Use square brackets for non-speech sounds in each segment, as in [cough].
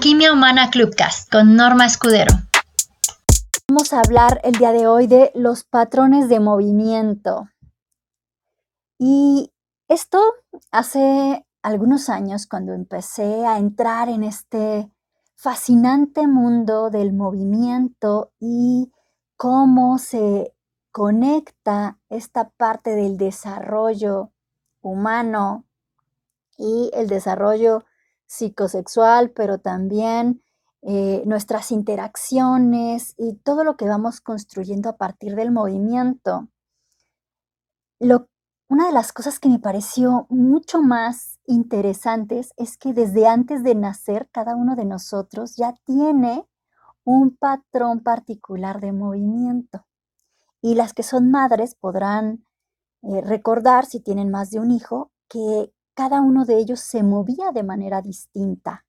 Alquimia Humana Clubcast con Norma Escudero. Vamos a hablar el día de hoy de los patrones de movimiento. Y esto hace algunos años cuando empecé a entrar en este fascinante mundo del movimiento y cómo se conecta esta parte del desarrollo humano y el desarrollo psicosexual, pero también eh, nuestras interacciones y todo lo que vamos construyendo a partir del movimiento. una de las cosas que me pareció mucho más interesantes es que desde antes de nacer cada uno de nosotros ya tiene un patrón particular de movimiento. Y las que son madres podrán eh, recordar, si tienen más de un hijo, que cada uno de ellos se movía de manera distinta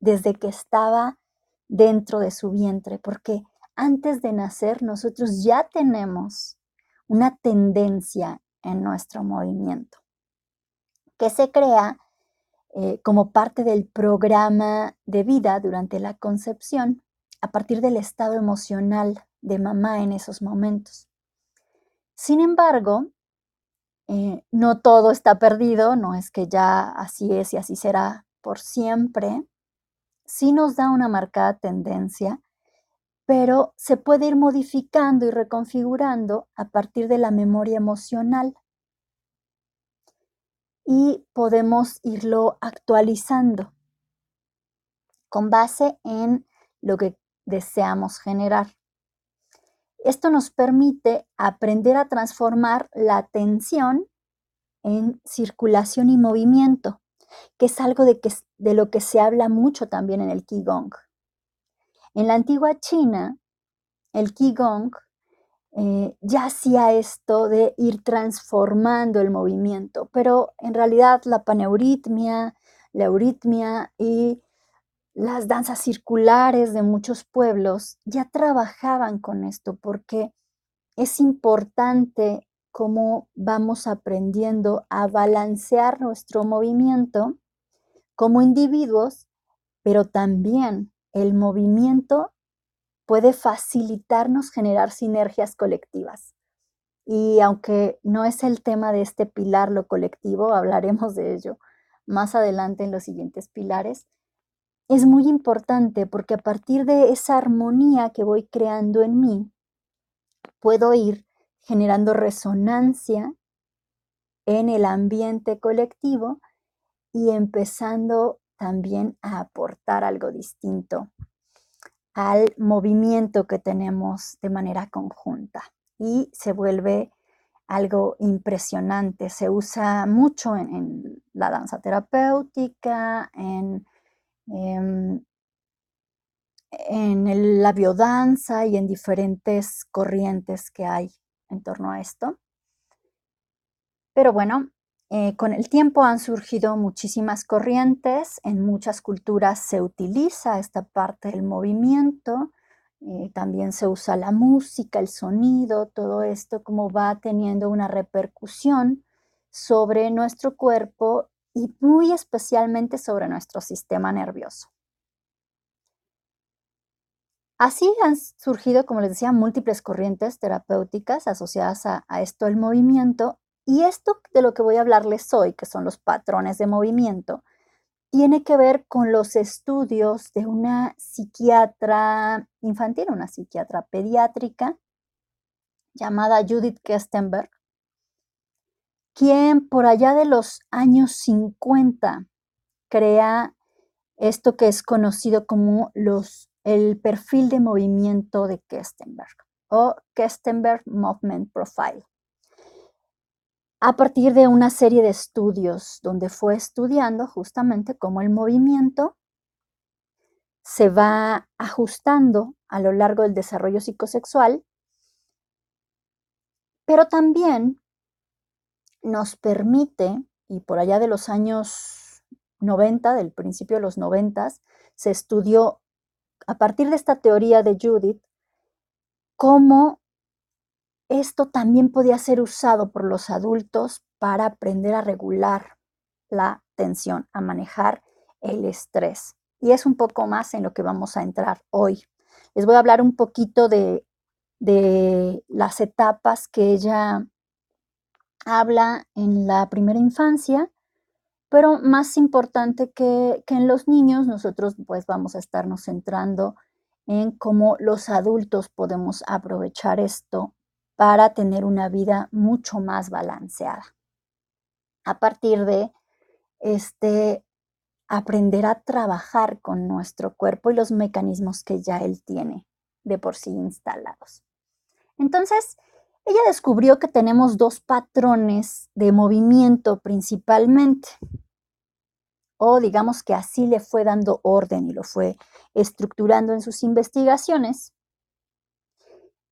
desde que estaba dentro de su vientre, porque antes de nacer nosotros ya tenemos una tendencia en nuestro movimiento que se crea eh, como parte del programa de vida durante la concepción a partir del estado emocional de mamá en esos momentos. Sin embargo, eh, no todo está perdido, no es que ya así es y así será por siempre. Sí nos da una marcada tendencia, pero se puede ir modificando y reconfigurando a partir de la memoria emocional. Y podemos irlo actualizando con base en lo que deseamos generar. Esto nos permite aprender a transformar la atención en circulación y movimiento, que es algo de, lo que se habla mucho también en el Qigong. En la antigua China, el Qigong eh, ya hacía esto de ir transformando el movimiento, pero en realidad la paneuritmia, la euritmia y las danzas circulares de muchos pueblos ya trabajaban con esto porque es importante cómo vamos aprendiendo a balancear nuestro movimiento como individuos, pero también el movimiento puede facilitarnos generar sinergias colectivas. Y aunque no es el tema de este pilar lo colectivo, hablaremos de ello más adelante en los siguientes pilares, es muy importante porque a partir de esa armonía que voy creando en mí, puedo ir generando resonancia en el ambiente colectivo y empezando también a aportar algo distinto al movimiento que tenemos de manera conjunta. Y se vuelve algo impresionante. Se usa mucho en, la danza terapéutica, en Em, en la biodanza y en diferentes corrientes que hay en torno a esto. Pero bueno, eh, con el tiempo han surgido muchísimas corrientes, en muchas culturas se utiliza esta parte del movimiento, eh, también se usa la música, el sonido, todo esto como va teniendo una repercusión sobre nuestro cuerpo y muy especialmente sobre nuestro sistema nervioso. Así han surgido, como les decía, múltiples corrientes terapéuticas asociadas a, esto el movimiento y esto de lo que voy a hablarles hoy, que son los patrones de movimiento, tiene que ver con los estudios de una psiquiatra infantil, una psiquiatra pediátrica llamada Judith Kestenberg, quien por allá de los años 50 crea esto que es conocido como los, el perfil de movimiento de Kestenberg o Kestenberg Movement Profile. A partir de una serie de estudios donde fue estudiando justamente cómo el movimiento se va ajustando a lo largo del desarrollo psicosexual, pero también nos permite, y por allá de los años 90, del principio de los 90, se estudió a partir de esta teoría de Judith, cómo esto también podía ser usado por los adultos para aprender a regular la tensión, a manejar el estrés. Y es un poco más en lo que vamos a entrar hoy. Les voy a hablar un poquito de, de las etapas que ella habla en la primera infancia, pero más importante que, que, en los niños, nosotros pues vamos a estarnos centrando en cómo los adultos podemos aprovechar esto para tener una vida mucho más balanceada. A partir de este aprender a trabajar con nuestro cuerpo y los mecanismos que ya él tiene de por sí instalados. Entonces, ella descubrió que tenemos dos patrones de movimiento principalmente, o digamos que así le fue dando orden y lo fue estructurando en sus investigaciones.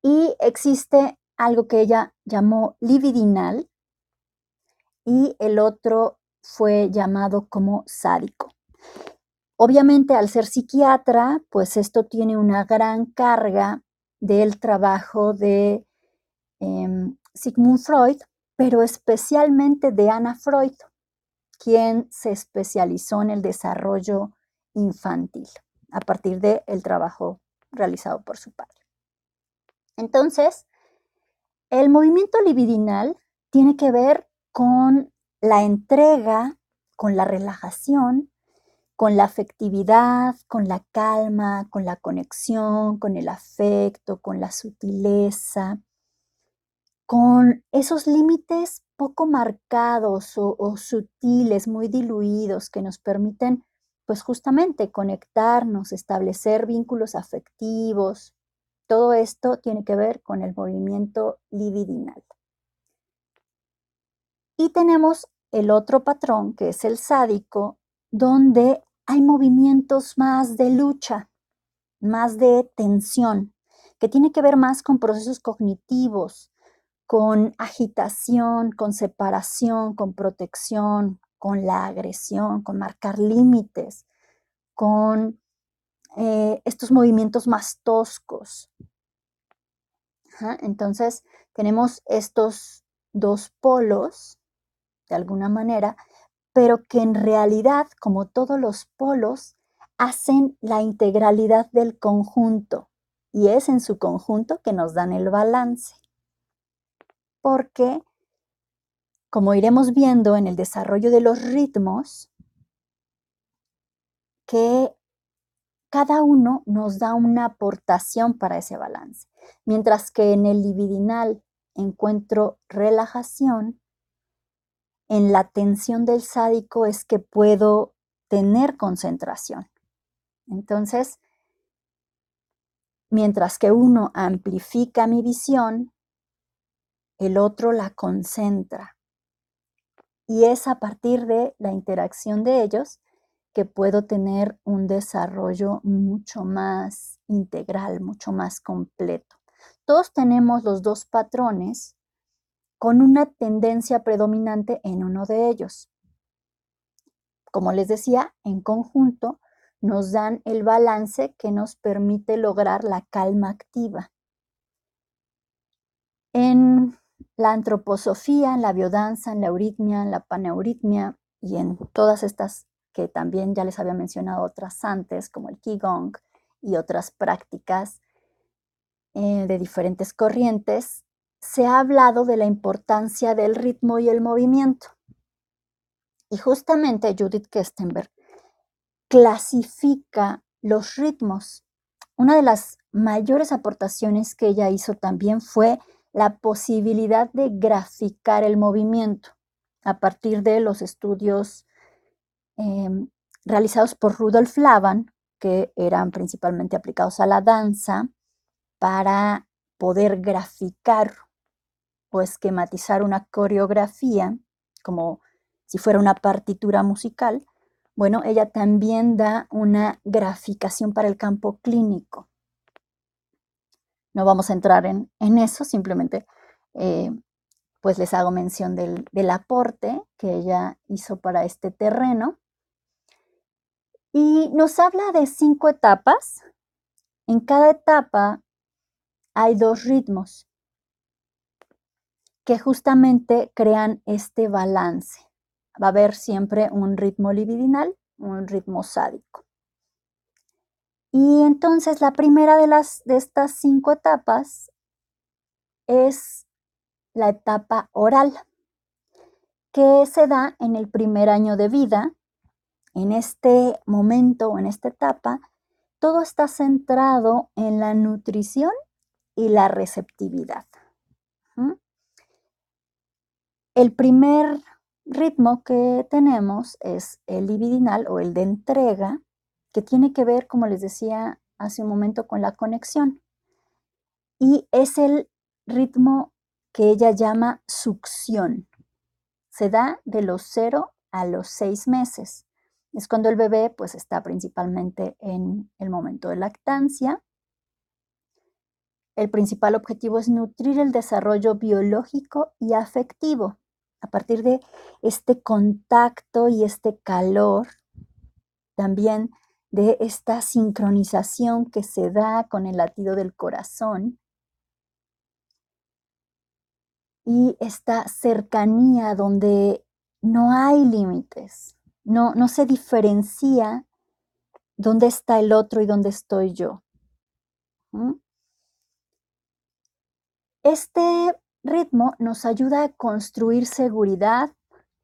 Y existe algo que ella llamó libidinal y el otro fue llamado como sádico. Obviamente al ser psiquiatra, pues esto tiene una gran carga del trabajo de em, Sigmund Freud, pero especialmente de Anna Freud, quien se especializó en el desarrollo infantil a partir del trabajo realizado por su padre. Entonces, el movimiento libidinal tiene que ver con la entrega, con la relajación, con la afectividad, con la calma, con la conexión, con el afecto, con la sutileza, con esos límites poco marcados o, sutiles, muy diluidos, que nos permiten, pues justamente, conectarnos, establecer vínculos afectivos. Todo esto tiene que ver con el movimiento libidinal. Y tenemos el otro patrón, que es el sádico, donde hay movimientos más de lucha, más de tensión, que tiene que ver más con procesos cognitivos, con agitación, con separación, con protección, con la agresión, con marcar límites, con eh, estos movimientos más toscos. Entonces, tenemos estos dos polos, de alguna manera, pero que en realidad, como todos los polos, hacen la integralidad del conjunto y es en su conjunto que nos dan el balance porque, como iremos viendo en el desarrollo de los ritmos, que cada uno nos da una aportación para ese balance. Mientras que en el libidinal encuentro relajación, en la tensión del sádico es que puedo tener concentración. Entonces, mientras que uno amplifica mi visión, el otro la concentra. Y es a partir de la interacción de ellos que puedo tener un desarrollo mucho más integral, mucho más completo. Todos tenemos los dos patrones con una tendencia predominante en uno de ellos. Como les decía, en conjunto nos dan el balance que nos permite lograr la calma activa. En la antroposofía, la biodanza, en la euritmia, la paneuritmia y en todas estas que también ya les había mencionado otras antes, como el Qigong y otras prácticas eh, de diferentes corrientes, se ha hablado de la importancia del ritmo y el movimiento. Y justamente Judith Kestenberg clasifica los ritmos. Una de las mayores aportaciones que ella hizo también fue la posibilidad de graficar el movimiento a partir de los estudios em, realizados por Rudolf Laban, que eran principalmente aplicados a la danza, para poder graficar o esquematizar una coreografía como si fuera una partitura musical, bueno, ella también da una graficación para el campo clínico. No vamos a entrar en, eso, simplemente eh, pues les hago mención del, del aporte que ella hizo para este terreno. Y nos habla de cinco etapas. En cada etapa hay dos ritmos que justamente crean este balance. Va a haber siempre un ritmo libidinal, un ritmo sádico. Y entonces la primera de, las, de estas cinco etapas es la etapa oral, que se da en el primer año de vida. En este momento o en esta etapa, todo está centrado en la nutrición y la receptividad. El primer ritmo que tenemos es el libidinal o el de entrega, que tiene que ver, como les decía hace un momento, con la conexión. Y es el ritmo que ella llama succión. Se da de los cero a los seis meses. Es cuando el bebé pues está principalmente en el momento de lactancia. El principal objetivo es nutrir el desarrollo biológico y afectivo a partir de este contacto y este calor, también de esta sincronización que se da con el latido del corazón y esta cercanía donde no hay límites, no, no se diferencia dónde está el otro y dónde estoy yo. Este ritmo nos ayuda a construir seguridad,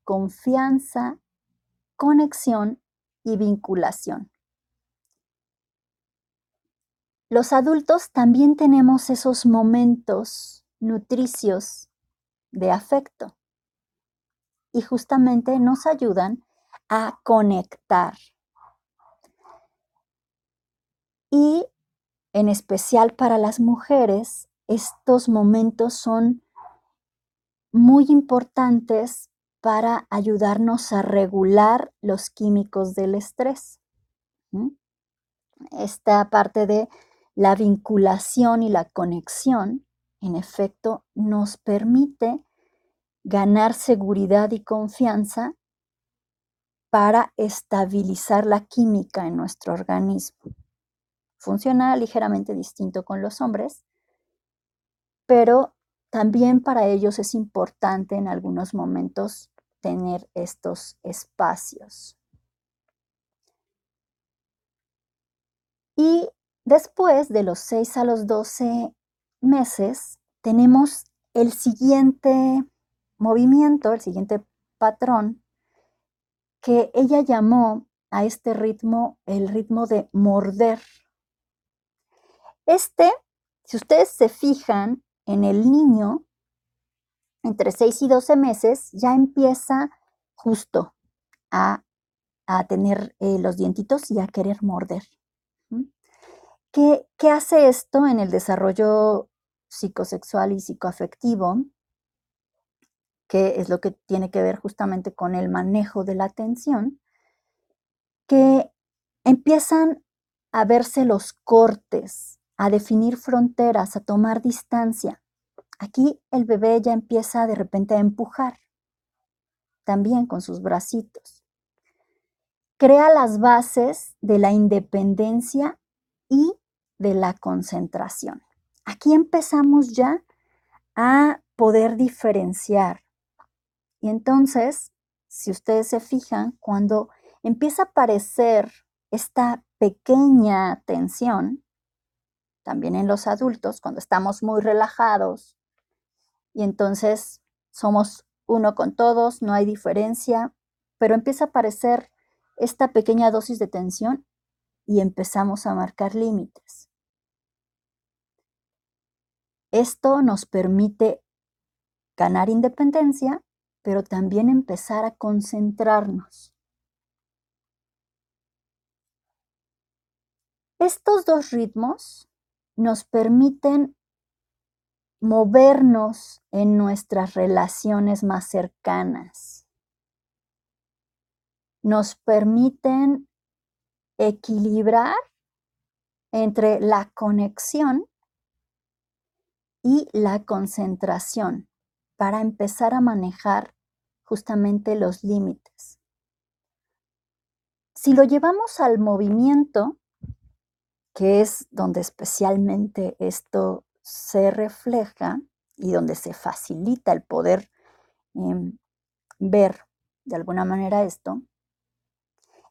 confianza, conexión y vinculación. Los adultos también tenemos esos momentos nutricios de afecto y justamente nos ayudan a conectar. Y en especial para las mujeres, estos momentos son muy importantes para ayudarnos a regular los químicos del estrés. Esta parte de la vinculación y la conexión, en efecto, nos permite ganar seguridad y confianza para estabilizar la química en nuestro organismo. Funciona ligeramente distinto con los hombres, pero también para ellos es importante en algunos momentos tener estos espacios. Y después de los 6 a los 12 meses, tenemos el siguiente movimiento, el siguiente patrón, que ella llamó a este ritmo el ritmo de morder. Este, si ustedes se fijan, en el niño, entre 6 y 12 meses, ya empieza justo a, tener eh, los dientitos y a querer morder. ¿Qué, ¿Qué hace esto en el desarrollo psicosexual y psicoafectivo? que es lo que tiene que ver justamente con el manejo de la atención, que empiezan a verse los cortes a definir fronteras, a tomar distancia. Aquí el bebé ya empieza de repente a empujar, también con sus bracitos. Crea las bases de la independencia y de la concentración. Aquí empezamos ya a poder diferenciar. Y entonces, si ustedes se fijan, cuando empieza a aparecer esta pequeña tensión, también en los adultos, cuando estamos muy relajados y entonces somos uno con todos, no hay diferencia, pero empieza a aparecer esta pequeña dosis de tensión y empezamos a marcar límites. Esto nos permite ganar independencia, pero también empezar a concentrarnos. Estos dos ritmos nos permiten movernos en nuestras relaciones más cercanas. Nos permiten equilibrar entre la conexión y la concentración para empezar a manejar justamente los límites. Si lo llevamos al movimiento, que es donde especialmente esto se refleja y donde se facilita el poder em, ver de alguna manera esto.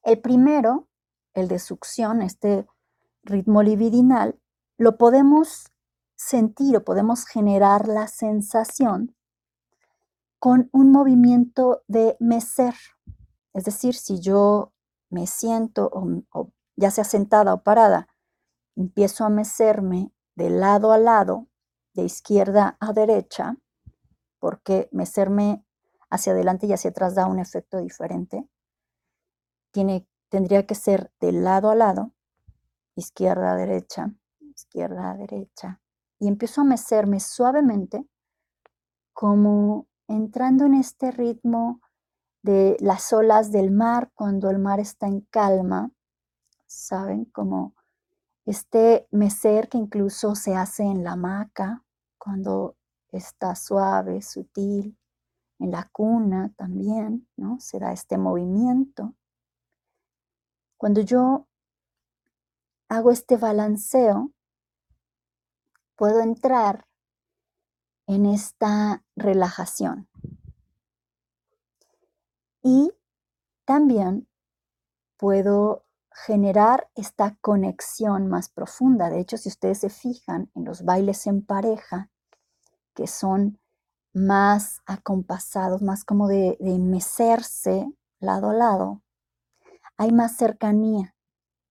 El primero, el de succión, este ritmo libidinal, lo podemos sentir o podemos generar la sensación con un movimiento de mecer. Es decir, si yo me siento, o, ya sea sentada o parada, empiezo a mecerme de lado a lado, de izquierda a derecha, porque mecerme hacia adelante y hacia atrás da un efecto diferente. Tiene, tendría que ser de lado a lado, izquierda a derecha, izquierda a derecha. Y empiezo a mecerme suavemente como entrando en este ritmo de las olas del mar cuando el mar está en calma, ¿saben? Como este mecer que incluso se hace en la hamaca cuando está suave, sutil, en la cuna también, ¿no? Se da este movimiento. Cuando yo hago este balanceo, puedo entrar en esta relajación. Y también puedo generar esta conexión más profunda. De hecho, si ustedes se fijan en los bailes en pareja, que son más acompasados, más como de, de mecerse lado a lado, hay más cercanía,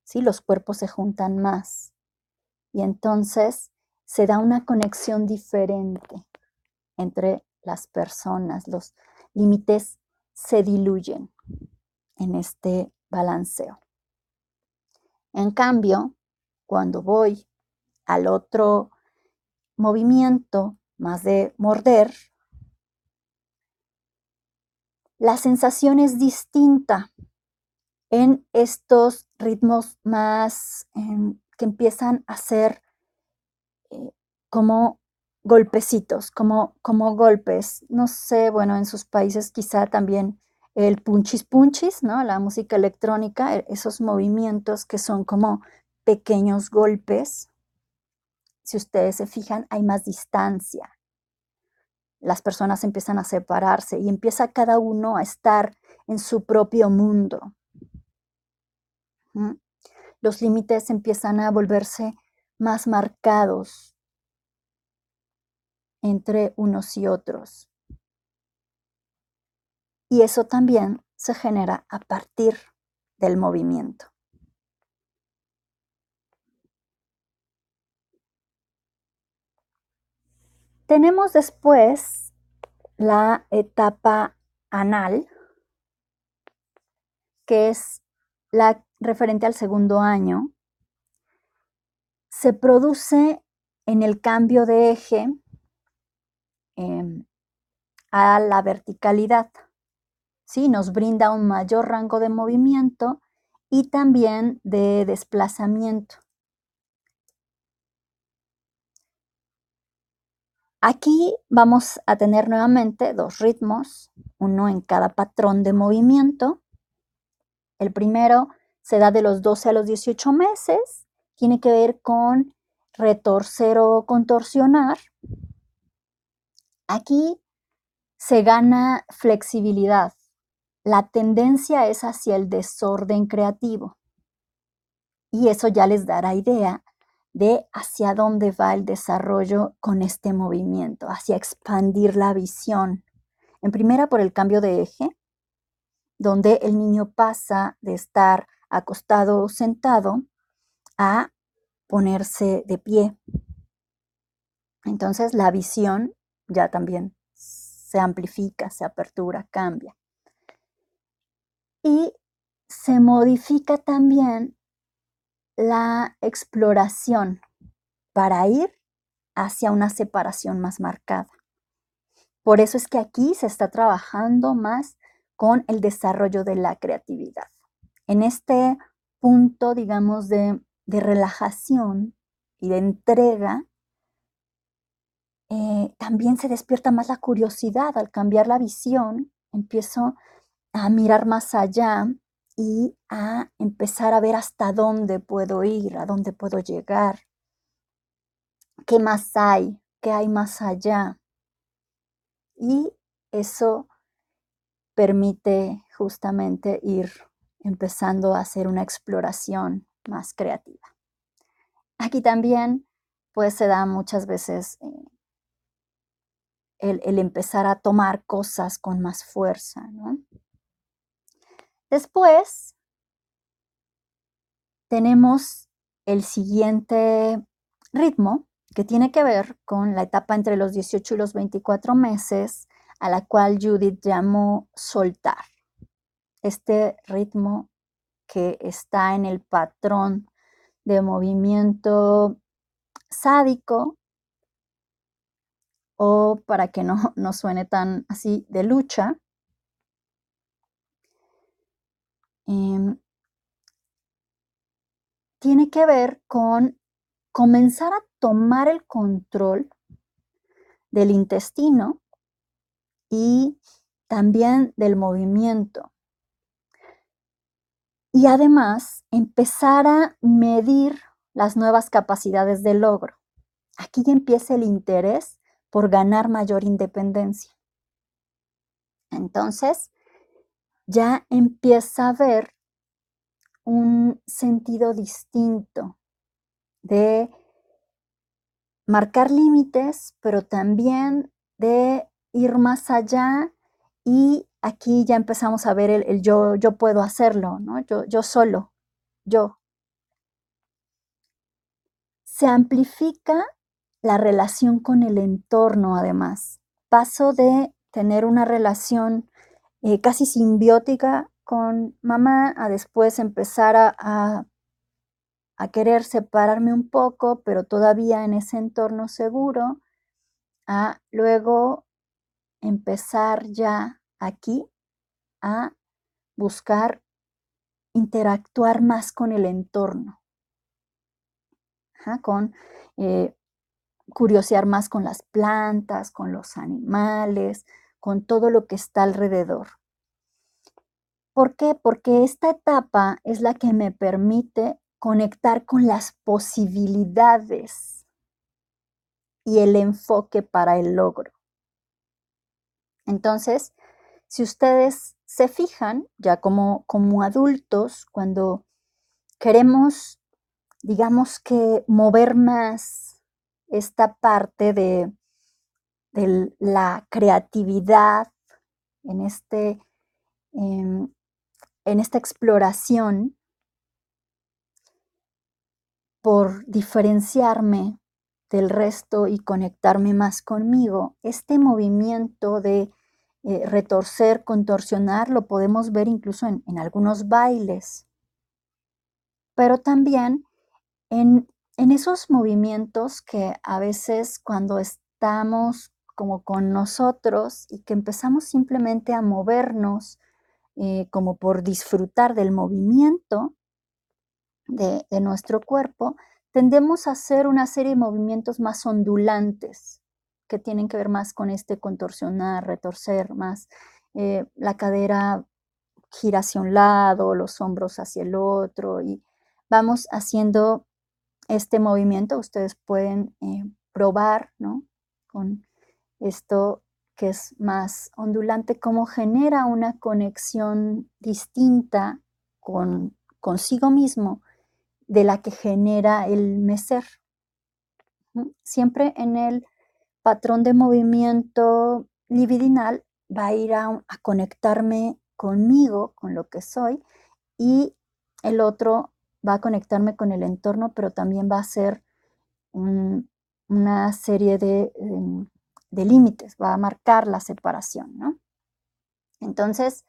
¿sí? Los cuerpos se juntan más. Y entonces se da una conexión diferente entre las personas. Los límites se diluyen en este balanceo. En cambio, cuando voy al otro movimiento, más de morder, la sensación es distinta en estos ritmos más em, que empiezan a ser eh, como golpecitos, como, como golpes. No sé, bueno, en sus países quizá también el punchis punchis, ¿no? La música electrónica, e, esos movimientos que son como pequeños golpes. Si ustedes se fijan, hay más distancia. Las personas empiezan a separarse y empieza cada uno a estar en su propio mundo. Los límites empiezan a volverse más marcados entre unos y otros. Y eso también se genera a partir del movimiento. Tenemos después la etapa anal, que es la referente al segundo año, se produce en el cambio de eje em, a la verticalidad. ¿sí? Nos brinda un mayor rango de movimiento y también de desplazamiento. Aquí vamos a tener nuevamente dos ritmos, uno en cada patrón de movimiento. El primero se da de los 12 a los 18 meses, tiene que ver con retorcer o contorsionar. Aquí se gana flexibilidad. La tendencia es hacia el desorden creativo. Y eso ya les dará idea de hacia dónde va el desarrollo con este movimiento, hacia expandir la visión. En primera, por el cambio de eje, donde el niño pasa de estar acostado o sentado a ponerse de pie. Entonces la visión ya también se amplifica, se apertura, cambia. Y se modifica también la exploración para ir hacia una separación más marcada. Por eso es que aquí se está trabajando más con el desarrollo de la creatividad en este punto, digamos, de, relajación y de entrega, eh, también se despierta más la curiosidad. Al cambiar la visión, empiezo a mirar más allá y a empezar a ver hasta dónde puedo ir, a dónde puedo llegar, qué más hay, qué hay más allá. Y eso permite justamente ir empezando a hacer una exploración más creativa. aquí también pues se da muchas veces eh, el, el, empezar a tomar cosas con más fuerza, ¿no? Después tenemos el siguiente ritmo que tiene que ver con la etapa entre los 18 y los 24 meses, a la cual Judith llamó soltar. Este ritmo que está en el patrón de movimiento sádico o para que no, [laughs] no suene tan así de lucha. Em, tiene que ver con comenzar a tomar el control del intestino y también del movimiento. Y además empezar a medir las nuevas capacidades de logro. Aquí ya empieza el interés por ganar mayor independencia. Entonces, ya empieza a ver un sentido distinto de marcar límites, pero también de ir más allá y aquí ya empezamos a ver el, yo, yo puedo hacerlo, ¿no? Yo, yo solo, yo. Se amplifica la relación con el entorno, además. Paso de tener una relación eh, casi simbiótica con mamá a después empezar a, a, querer separarme un poco, pero todavía en ese entorno seguro, a luego empezar ya aquí a buscar interactuar más con el entorno, con eh, curiosear más con las plantas, con los animales, con todo lo que está alrededor. ¿Por qué? Porque esta etapa es la que me permite conectar con las posibilidades y el enfoque para el logro. Entonces, si ustedes se fijan, ya como, como adultos, cuando queremos, digamos que mover más esta parte de, de la creatividad en este, em, en esta exploración por diferenciarme del resto y conectarme más conmigo, este movimiento de eh, retorcer, contorsionar, lo podemos ver incluso en, en algunos bailes, pero también en, en esos movimientos que a veces cuando estamos como con nosotros y que empezamos simplemente a movernos eh, como por disfrutar del movimiento de, nuestro cuerpo, tendemos a hacer una serie de movimientos más ondulantes, que tienen que ver más con este contorsionar, retorcer, más eh, la cadera gira hacia un lado, los hombros hacia el otro y vamos haciendo este movimiento. Ustedes pueden eh, probar, ¿no? Con esto que es más ondulante, cómo genera una conexión distinta con consigo mismo de la que genera el mecer. Siempre en el patrón de movimiento libidinal va a ir a, conectarme conmigo, con lo que soy, y el otro va a conectarme con el entorno, pero también va a ser una serie de em, de límites, va a marcar la separación, ¿no? Entonces,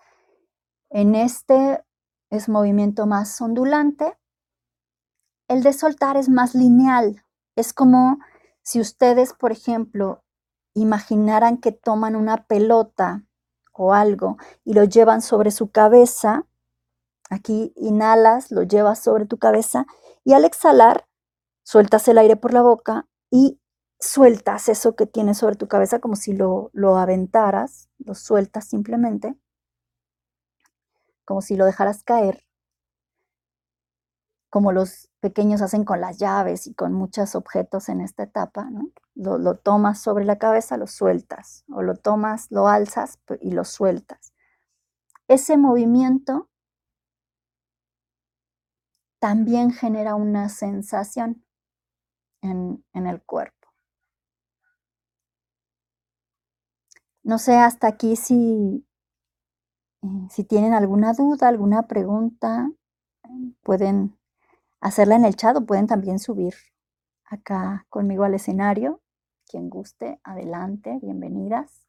en este es movimiento más ondulante. El de soltar es más lineal. Es como si ustedes, por ejemplo, imaginaran que toman una pelota o algo y lo llevan sobre su cabeza. Aquí inhalas, lo llevas sobre tu cabeza y al exhalar sueltas el aire por la boca y sueltas eso que tienes sobre tu cabeza como si lo, lo aventaras, lo sueltas simplemente, como si lo dejaras caer, como los pequeños hacen con las llaves y con muchos objetos en esta etapa, ¿no? Lo, tomas sobre la cabeza, lo sueltas, o lo tomas, lo alzas y lo sueltas. Ese movimiento también genera una sensación en, el cuerpo. No sé hasta aquí si, eh, si tienen alguna duda, alguna pregunta, pueden hacerla en el chat o pueden también subir acá conmigo al escenario. Quien guste, adelante, bienvenidas.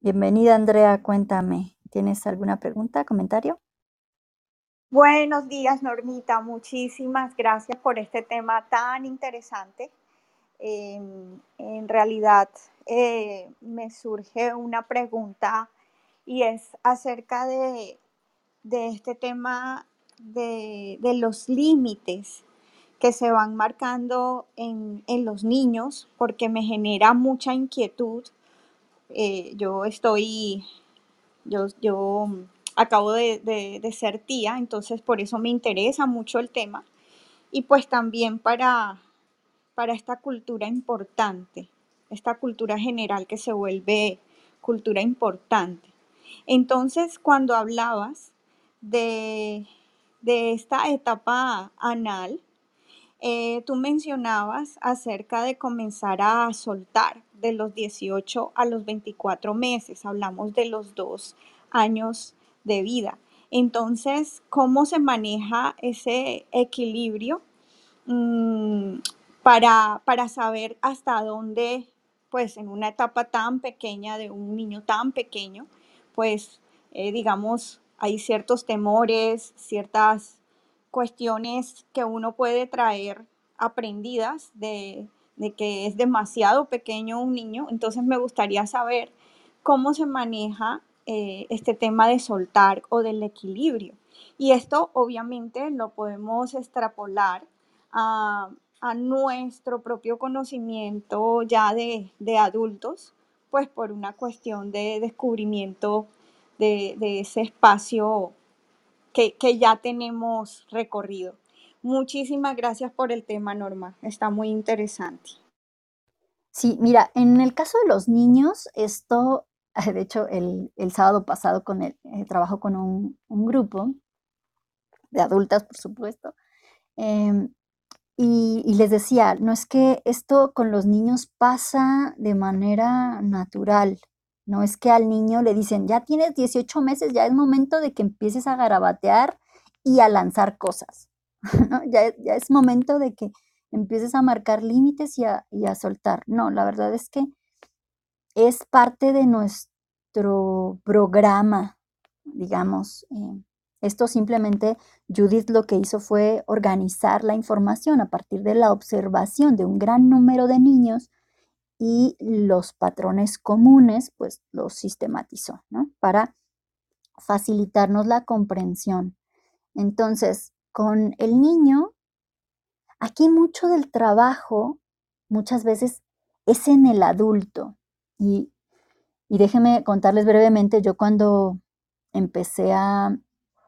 Bienvenida Andrea, cuéntame, ¿tienes alguna pregunta, comentario? Buenos días, Normita. Muchísimas gracias por este tema tan interesante. Em, en realidad, eh, me surge una pregunta y es acerca de, este tema de, los límites que se van marcando en, los niños, porque me genera mucha inquietud. Eh, yo estoy, yo, yo acabo de, ser tía, entonces por eso me interesa mucho el tema. Y pues también para, para esta cultura importante, esta cultura general que se vuelve cultura importante. Entonces, cuando hablabas de, de esta etapa anal, eh, tú mencionabas acerca de comenzar a soltar de los 18 a los 24 meses, hablamos de los dos años de vida. Entonces, ¿cómo se maneja ese equilibrio mm, para, para saber hasta dónde, pues en una etapa tan pequeña de un niño tan pequeño, pues eh, digamos, hay ciertos temores, ciertas cuestiones que uno puede traer aprendidas de, de, que es demasiado pequeño un niño. Entonces me gustaría saber cómo se maneja eh, este tema de soltar o del equilibrio. Y esto obviamente lo podemos extrapolar a, nuestro propio conocimiento ya de, adultos, pues por una cuestión de descubrimiento de, ese espacio que, que, ya tenemos recorrido. Muchísimas gracias por el tema, Norma. Está muy interesante. Sí, mira, en el caso de los niños, esto [laughs] de hecho, el, sábado pasado con el, eh, trabajo con un, grupo de adultas, por supuesto, em, y, y, les decía, no es que esto con los niños pasa de manera natural, no es que al niño le dicen, ya tienes 18 meses, ya es momento de que empieces a garabatear y a lanzar cosas, [laughs] ya, ya, es momento de que empieces a marcar límites y a, y a soltar. No, la verdad es que es parte de nuestro programa, digamos. Eh, esto simplemente Judith lo que hizo fue organizar la información a partir de la observación de un gran número de niños y los patrones comunes, pues los sistematizó, ¿no? Para facilitarnos la comprensión. Entonces, con el niño, aquí mucho del trabajo muchas veces es en el adulto. Y, déjenme contarles brevemente, yo cuando empecé a,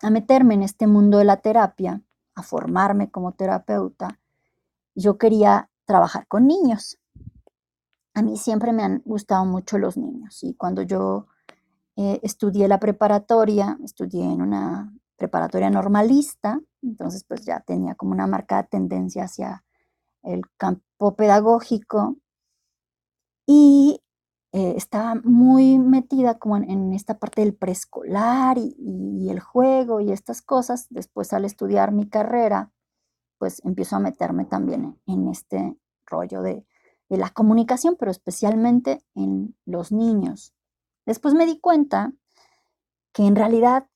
a meterme en este mundo de la terapia, a formarme como terapeuta, yo quería trabajar con niños. A mí siempre me han gustado mucho los niños y cuando yo eh, estudié la preparatoria, estudié en una preparatoria normalista, entonces pues ya tenía como una marcada tendencia hacia el campo pedagógico y eh, estaba muy metida como en, esta parte del preescolar y, el juego y estas cosas. Después al estudiar mi carrera, pues empiezo a meterme también en, este rollo de, de la comunicación, pero especialmente en los niños. Después me di cuenta que en realidad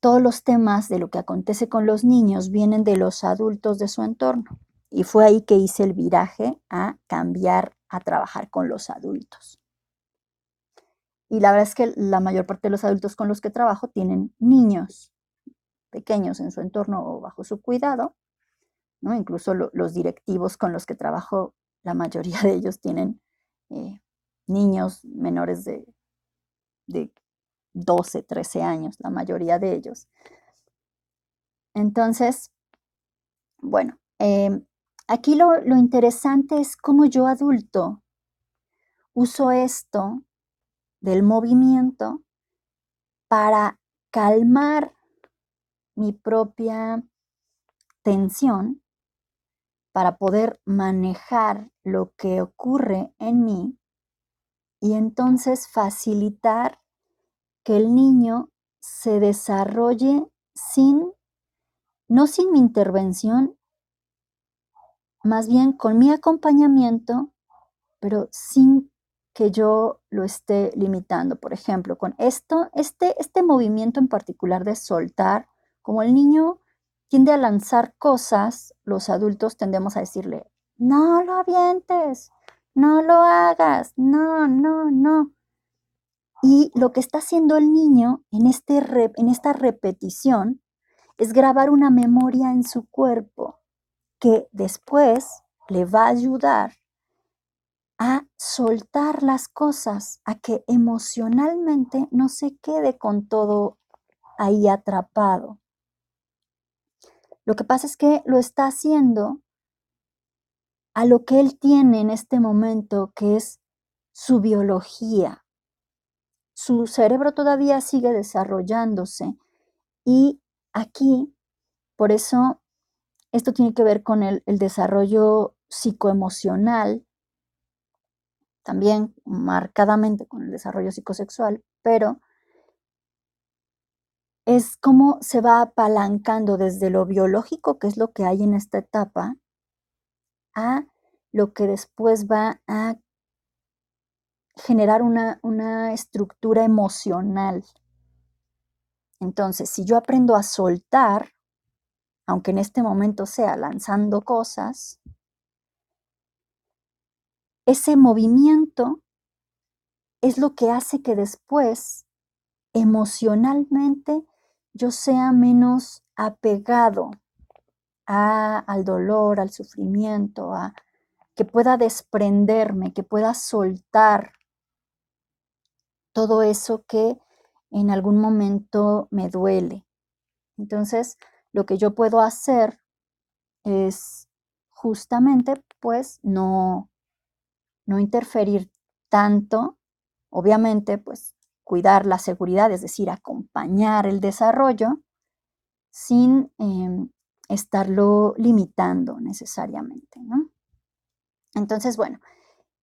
todos los temas de lo que acontece con los niños vienen de los adultos de su entorno. Y fue ahí que hice el viraje a cambiar a trabajar con los adultos. Y la verdad es que la mayor parte de los adultos con los que trabajo tienen niños pequeños en su entorno o bajo su cuidado, ¿no? Incluso los directivos con los que trabajo, la mayoría de ellos tienen eh, niños menores de, de 12, 13 años, la mayoría de ellos. Entonces, bueno, em, aquí lo, lo interesante es cómo yo adulto uso esto del movimiento para calmar mi propia tensión, para poder manejar lo que ocurre en mí y entonces facilitar que el niño se desarrolle sin, no sin mi intervención, más bien con mi acompañamiento, pero sin que yo lo esté limitando. Por ejemplo, con esto, este, este movimiento en particular de soltar, como el niño tiende a lanzar cosas, los adultos tendemos a decirle, no lo avientes, no lo hagas, no, no, no. Y lo que está haciendo el niño en, este en esta repetición es grabar una memoria en su cuerpo que después le va a ayudar a soltar las cosas, a que emocionalmente no se quede con todo ahí atrapado. Lo que pasa es que lo está haciendo a lo que él tiene en este momento, que es su biología. Su cerebro todavía sigue desarrollándose y aquí, por eso, esto tiene que ver con el, desarrollo psicoemocional, también marcadamente con el desarrollo psicosexual, pero es como se va apalancando desde lo biológico, que es lo que hay en esta etapa, a lo que después va a generar una, una estructura emocional. Entonces, si yo aprendo a soltar, aunque en este momento sea lanzando cosas, ese movimiento es lo que hace que después emocionalmente yo sea menos apegado al dolor, al sufrimiento, a que pueda desprenderme, que pueda soltar todo eso que en algún momento me duele. Entonces, lo que yo puedo hacer es justamente, pues, no, no interferir tanto, obviamente, pues, cuidar la seguridad, es decir, acompañar el desarrollo sin em, estarlo limitando necesariamente. Entonces, bueno,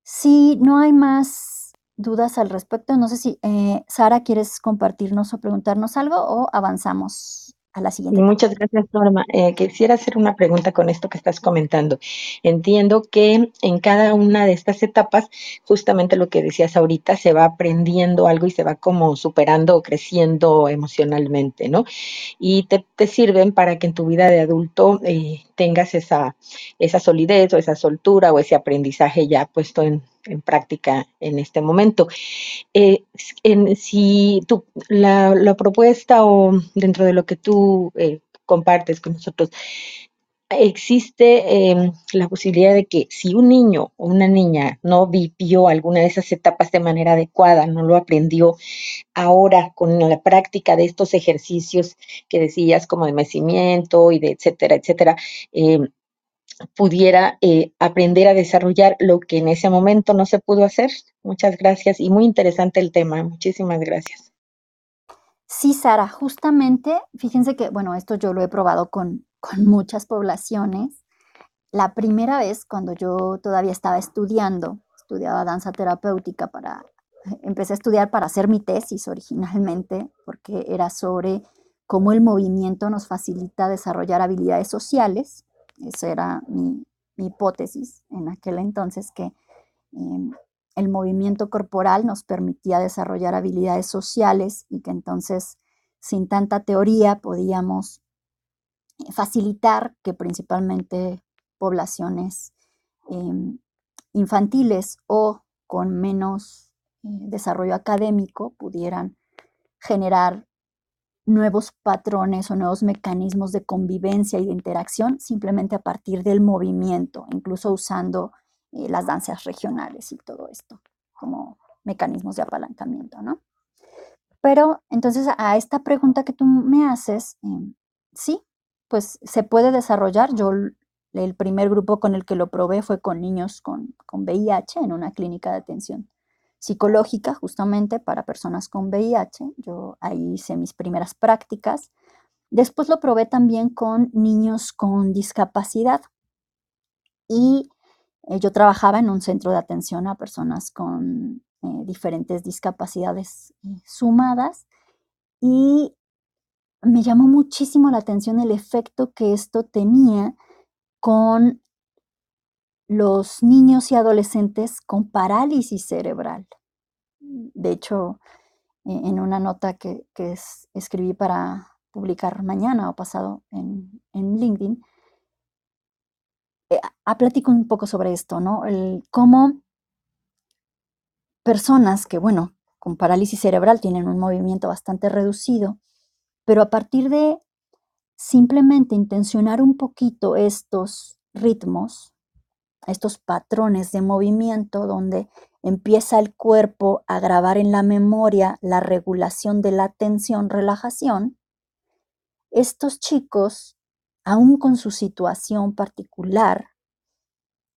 si no hay más dudas al respecto, no sé si eh, Sara, ¿quieres compartirnos o preguntarnos algo o avanzamos a la siguiente. Muchas gracias, Norma. Eh, quisiera hacer una pregunta con esto que estás comentando. Entiendo que en cada una de estas etapas, justamente lo que decías ahorita, se va aprendiendo algo y se va como superando o creciendo emocionalmente, ¿no? Y te, sirven para que en tu vida de adulto eh, tengas esa, esa solidez o esa soltura o ese aprendizaje ya puesto en, en práctica en este momento. Eh, en, si la, propuesta o dentro de lo que tú eh, compartes con nosotros, existe eh, la posibilidad de que si un niño o una niña no vivió alguna de esas etapas de manera adecuada, no lo aprendió, ahora con la práctica de estos ejercicios que decías como de mecimiento y de etcétera, etcétera, eh, pudiera eh, aprender a desarrollar lo que en ese momento no se pudo hacer. Muchas gracias y muy interesante el tema. Muchísimas gracias. Sí, Sara, justamente, fíjense que, bueno, esto yo lo he probado con, con muchas poblaciones. La primera vez, cuando yo todavía estaba estudiando, estudiaba danza terapéutica para, empecé a estudiar para hacer mi tesis originalmente, porque era sobre cómo el movimiento nos facilita desarrollar habilidades sociales esa era mi, hipótesis en aquel entonces, que em, el movimiento corporal nos permitía desarrollar habilidades sociales y que entonces sin tanta teoría podíamos facilitar que principalmente poblaciones em, infantiles o con menos eh, desarrollo académico pudieran generar nuevos patrones o nuevos mecanismos de convivencia y de interacción simplemente a partir del movimiento, incluso usando eh, las danzas regionales y todo esto como mecanismos de apalancamiento, ¿no? Pero entonces a esta pregunta que tú me haces, em, sí, pues se puede desarrollar. Yo el primer grupo con el que lo probé fue con niños con, con VIH en una clínica de atención psicológica justamente para personas con VIH. Yo ahí hice mis primeras prácticas. Después lo probé también con niños con discapacidad. y eh, yo trabajaba en un centro de atención a personas con eh, diferentes discapacidades eh, sumadas y me llamó muchísimo la atención el efecto que esto tenía con los niños y adolescentes con parálisis cerebral. De hecho, e-, en una nota que, escribí para publicar mañana o pasado en, LinkedIn, eh, platico un poco sobre esto, ¿no? El, cómo personas que, bueno, con parálisis cerebral tienen un movimiento bastante reducido, pero a partir de simplemente intencionar un poquito estos ritmos, estos patrones de movimiento donde empieza el cuerpo a grabar en la memoria la regulación de la tensión, relajación, estos chicos, aún con su situación particular,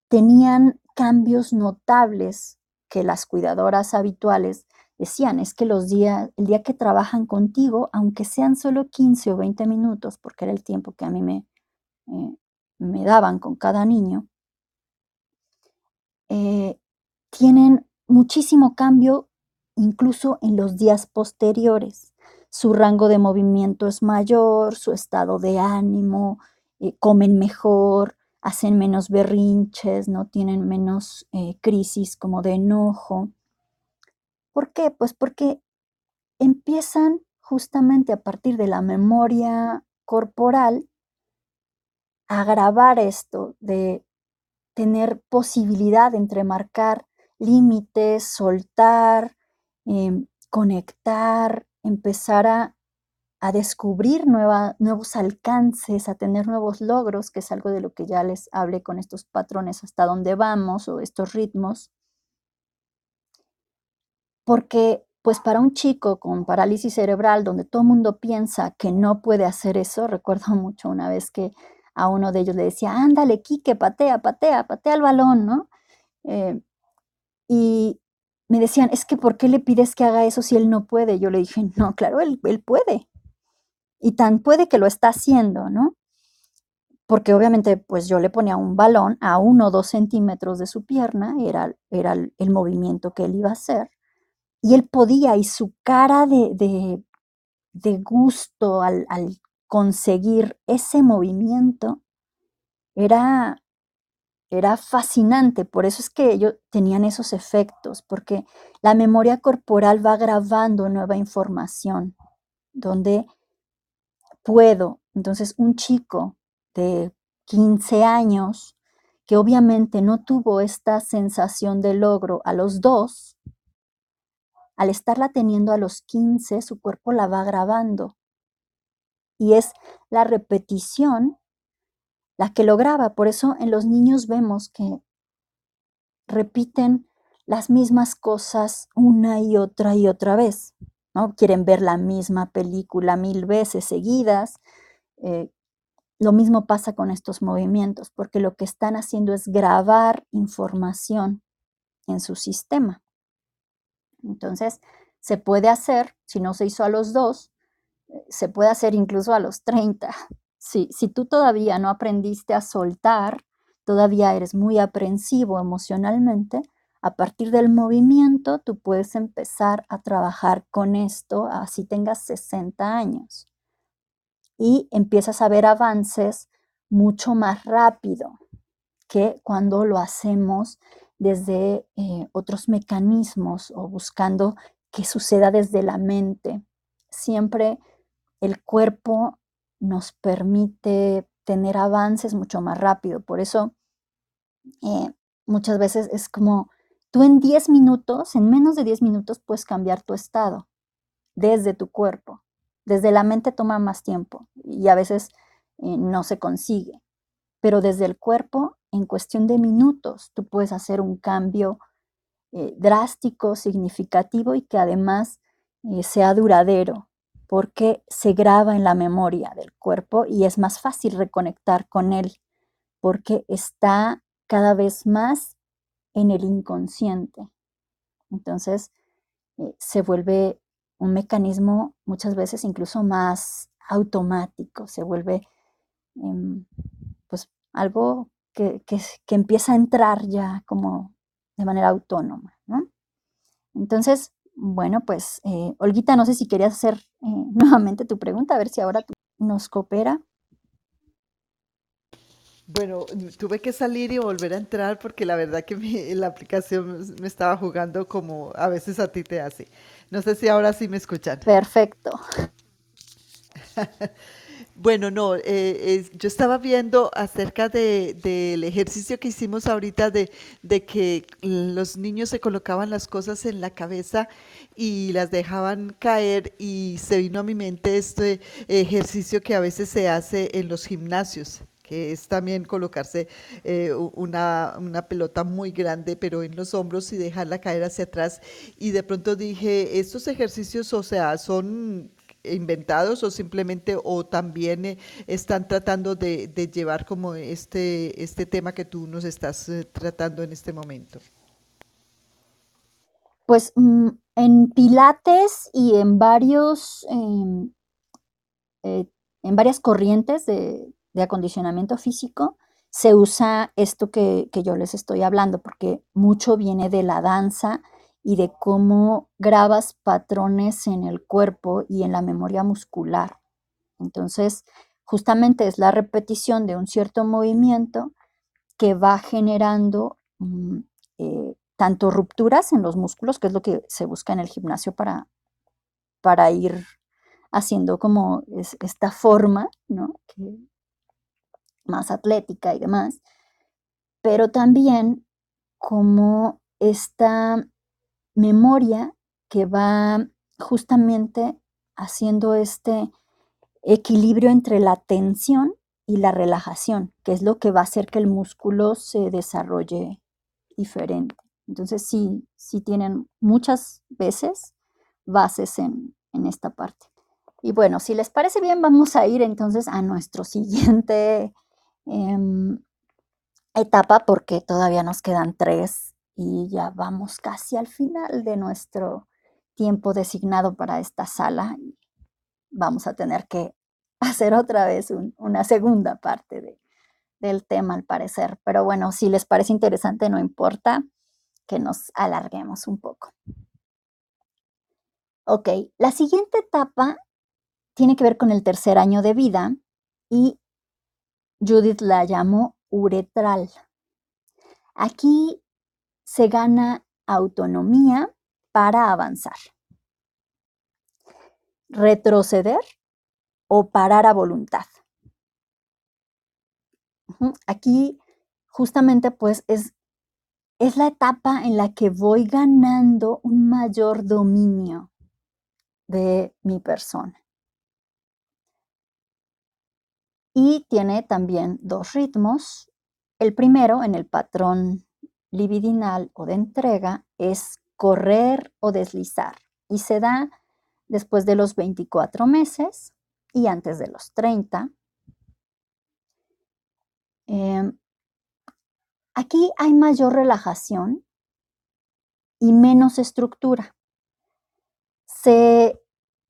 tenían cambios notables que las cuidadoras habituales decían, es que los días, el día que trabajan contigo, aunque sean solo 15 o 20 minutos, porque era el tiempo que a mí me, eh, me daban con cada niño, eh, tienen muchísimo cambio incluso en los días posteriores. Su rango de movimiento es mayor, su estado de ánimo, eh, comen mejor, hacen menos berrinches, no tienen menos eh, crisis como de enojo. ¿Por qué? Pues porque empiezan justamente a partir de la memoria corporal a grabar esto de tener posibilidad de entremarcar límites, soltar, em, conectar, empezar a, descubrir nuevos alcances, a tener nuevos logros, que es algo de lo que ya les hablé con estos patrones, hasta dónde vamos o estos ritmos. Porque pues para un chico con parálisis cerebral, donde todo el mundo piensa que no puede hacer eso, recuerdo [laughs] mucho una vez que a uno de ellos le decía, ándale, Quique, patea, patea, patea el balón, ¿no? Eh, y me decían, es que ¿por qué le pides que haga eso si él no puede? Yo le dije, no, claro, él, él puede. Y tan puede que lo está haciendo, ¿no? Porque obviamente, pues yo le ponía un balón a uno o dos centímetros de su pierna, era, era el, movimiento que él iba a hacer. Y él podía, y su cara de, de, gusto al, al conseguir ese movimiento era era fascinante, por eso es que ellos tenían esos efectos, porque la memoria corporal va grabando nueva información, donde puedo, entonces un chico de 15 años, que obviamente no tuvo esta sensación de logro a los dos, al estarla teniendo a los 15, su cuerpo la va grabando. Y es la repetición la que lograba. Por eso en los niños vemos que repiten las mismas cosas una y otra y otra vez. ¿no? Quieren ver la misma película mil veces seguidas. Eh, lo mismo pasa con estos movimientos, porque lo que están haciendo es grabar información en su sistema. Entonces, se puede hacer, si no se hizo a los dos, se puede hacer incluso a los 30, si, si tú todavía no aprendiste a soltar, todavía eres muy aprensivo emocionalmente, a partir del movimiento tú puedes empezar a trabajar con esto así tengas 60 años. Y empiezas a ver avances mucho más rápido que cuando lo hacemos desde eh, otros mecanismos o buscando que suceda desde la mente. Siempre el cuerpo nos permite tener avances mucho más rápido. Por eso eh, muchas veces es como tú en 10 minutos, en menos de 10 minutos puedes cambiar tu estado desde tu cuerpo. Desde la mente toma más tiempo y a veces eh, no se consigue. Pero desde el cuerpo, en cuestión de minutos, tú puedes hacer un cambio eh, drástico, significativo y que además sea duradero porque se graba en la memoria del cuerpo y es más fácil reconectar con él porque está cada vez más en el inconsciente. Entonces eh, se vuelve un mecanismo muchas veces incluso más automático, se vuelve em, pues algo que, que, empieza a entrar ya como de manera autónoma, ¿no? Entonces, bueno, pues, eh, Olguita, no sé si querías hacer eh, [laughs] nuevamente tu pregunta, a ver si ahora nos coopera. Bueno, tuve que salir y volver a entrar porque la verdad que la aplicación me estaba jugando como a veces a ti te hace. No sé si ahora sí me escuchan. Perfecto. [laughs] Bueno, no, eh, yo estaba viendo acerca del ejercicio que hicimos ahorita de, de, que los niños se colocaban las cosas en la cabeza y las dejaban caer y se vino a mi mente este ejercicio que a veces se hace en los gimnasios que es también colocarse eh, una, una, pelota muy grande, pero en los hombros y dejarla caer hacia atrás. Y de pronto dije, estos ejercicios, o sea, son inventados o simplemente o también eh, están tratando de, llevar como este, este tema que tú nos estás eh, tratando en este momento? Pues mm, en Pilates y en varios, em, eh, en varias corrientes de, acondicionamiento físico, se usa esto que, que, yo les estoy hablando, porque mucho viene de la danza y de cómo grabas patrones en el cuerpo y en la memoria muscular. Entonces, justamente es la repetición de un cierto movimiento que va generando mm, eh, tanto rupturas en los músculos, que es lo que se busca en el gimnasio para, para ir haciendo como esta forma, ¿no? más atlética y demás, pero también como esta memoria que va justamente haciendo este equilibrio entre la tensión y la relajación, que es lo que va a hacer que el músculo se desarrolle diferente. Entonces sí, sí tienen muchas veces bases en, esta parte. Y bueno, si les parece bien, vamos a ir entonces a nuestro siguiente em, etapa porque todavía nos quedan tres y ya vamos casi al final de nuestro tiempo designado para esta sala. Vamos a tener que [laughs] hacer otra vez una segunda parte del tema al parecer. Pero bueno, si les parece interesante, no importa que nos alarguemos un poco. Ok, la siguiente etapa tiene que ver con el tercer año de vida y Judith la llamó uretral. Aquí se gana autonomía para avanzar. Retroceder o parar a voluntad. Aquí justamente pues es, es la etapa en la que voy ganando un mayor dominio de mi persona. Y tiene también dos ritmos. El primero en el patrón libidinal o de entrega es correr o deslizar y se da después de los 24 meses y antes de los 30. Em, aquí hay mayor relajación y menos estructura. Se,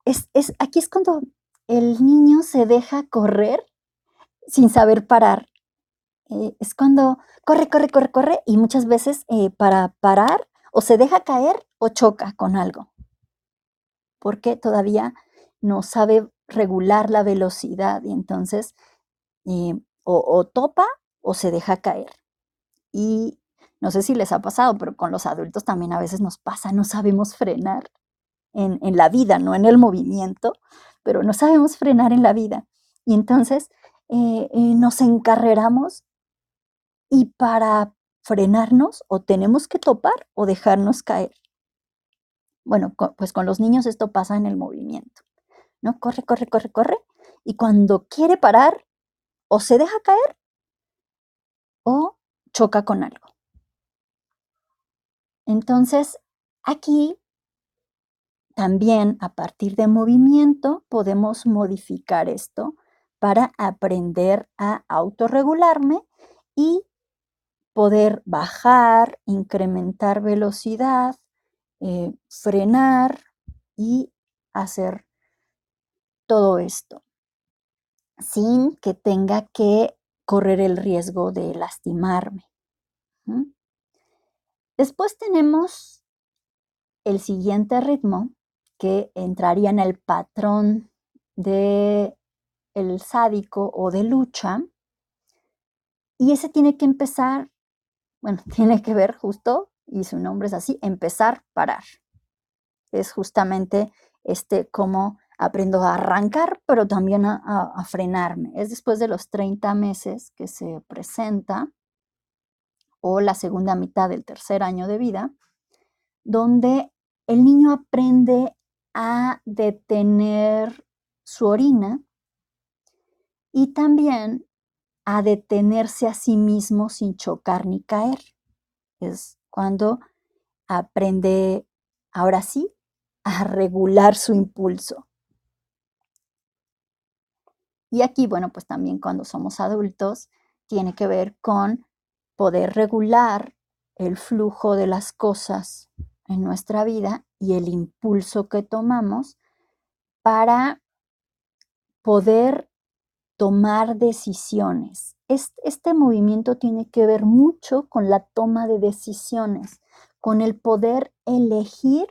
es, aquí es cuando el niño se deja correr sin saber parar eh, es cuando corre, corre, corre, corre y muchas veces eh, para parar o se deja caer o choca con algo, porque todavía no sabe regular la velocidad y entonces eh, o, topa o se deja caer. Y no sé si les ha pasado, pero con los adultos también a veces nos pasa, no sabemos frenar en, en la vida, no en el movimiento, pero no sabemos frenar en la vida. Y entonces nos encarreramos y para frenarnos o tenemos que topar o dejarnos caer. Bueno, pues con los niños esto pasa en el movimiento, ¿no? Corre, corre, corre, corre. Y cuando quiere parar, o se deja caer o choca con algo. Entonces, aquí también a partir de movimiento podemos modificar esto para aprender a autorregularme y poder bajar, incrementar velocidad, eh, frenar y hacer todo esto sin que tenga que correr el riesgo de lastimarme. Después tenemos el siguiente ritmo que entraría en el patrón de el sádico o de lucha. Y ese tiene que empezar, bueno, [laughs] tiene que ver justo, y su nombre es así, empezar, parar. Es justamente este cómo aprendo a arrancar, pero también a, a, frenarme. Es después de los 30 meses que se presenta, o la segunda mitad del tercer año de vida, donde el niño aprende a detener su orina y también a detenerse a sí mismo sin chocar ni caer. Es cuando aprende, ahora sí, a regular su impulso. Y aquí, bueno, pues también cuando somos adultos, tiene que ver con poder regular el flujo de las cosas en nuestra vida y el impulso que tomamos para poder tomar decisiones. Este, movimiento tiene que ver mucho con la toma de decisiones, con el poder elegir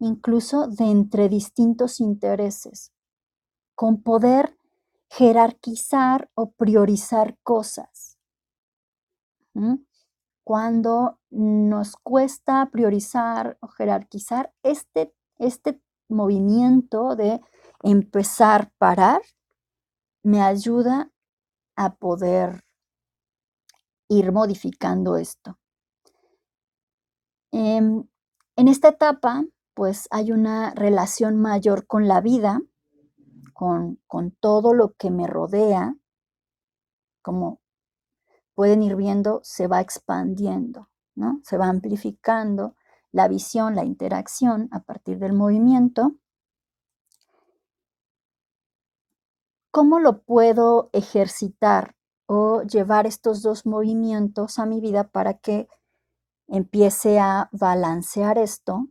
incluso de entre distintos intereses, con poder jerarquizar o priorizar cosas. Cuando nos cuesta priorizar o jerarquizar este, este movimiento de empezar, parar, me ayuda a poder ir modificando esto. Em, en esta etapa, pues hay una relación mayor con la vida, con, con todo lo que me rodea, como pueden ir viendo, se va expandiendo, ¿no? Se va amplificando la visión, la interacción a partir del movimiento ¿Cómo lo puedo ejercitar o llevar estos dos movimientos a mi vida para que empiece a balancear esto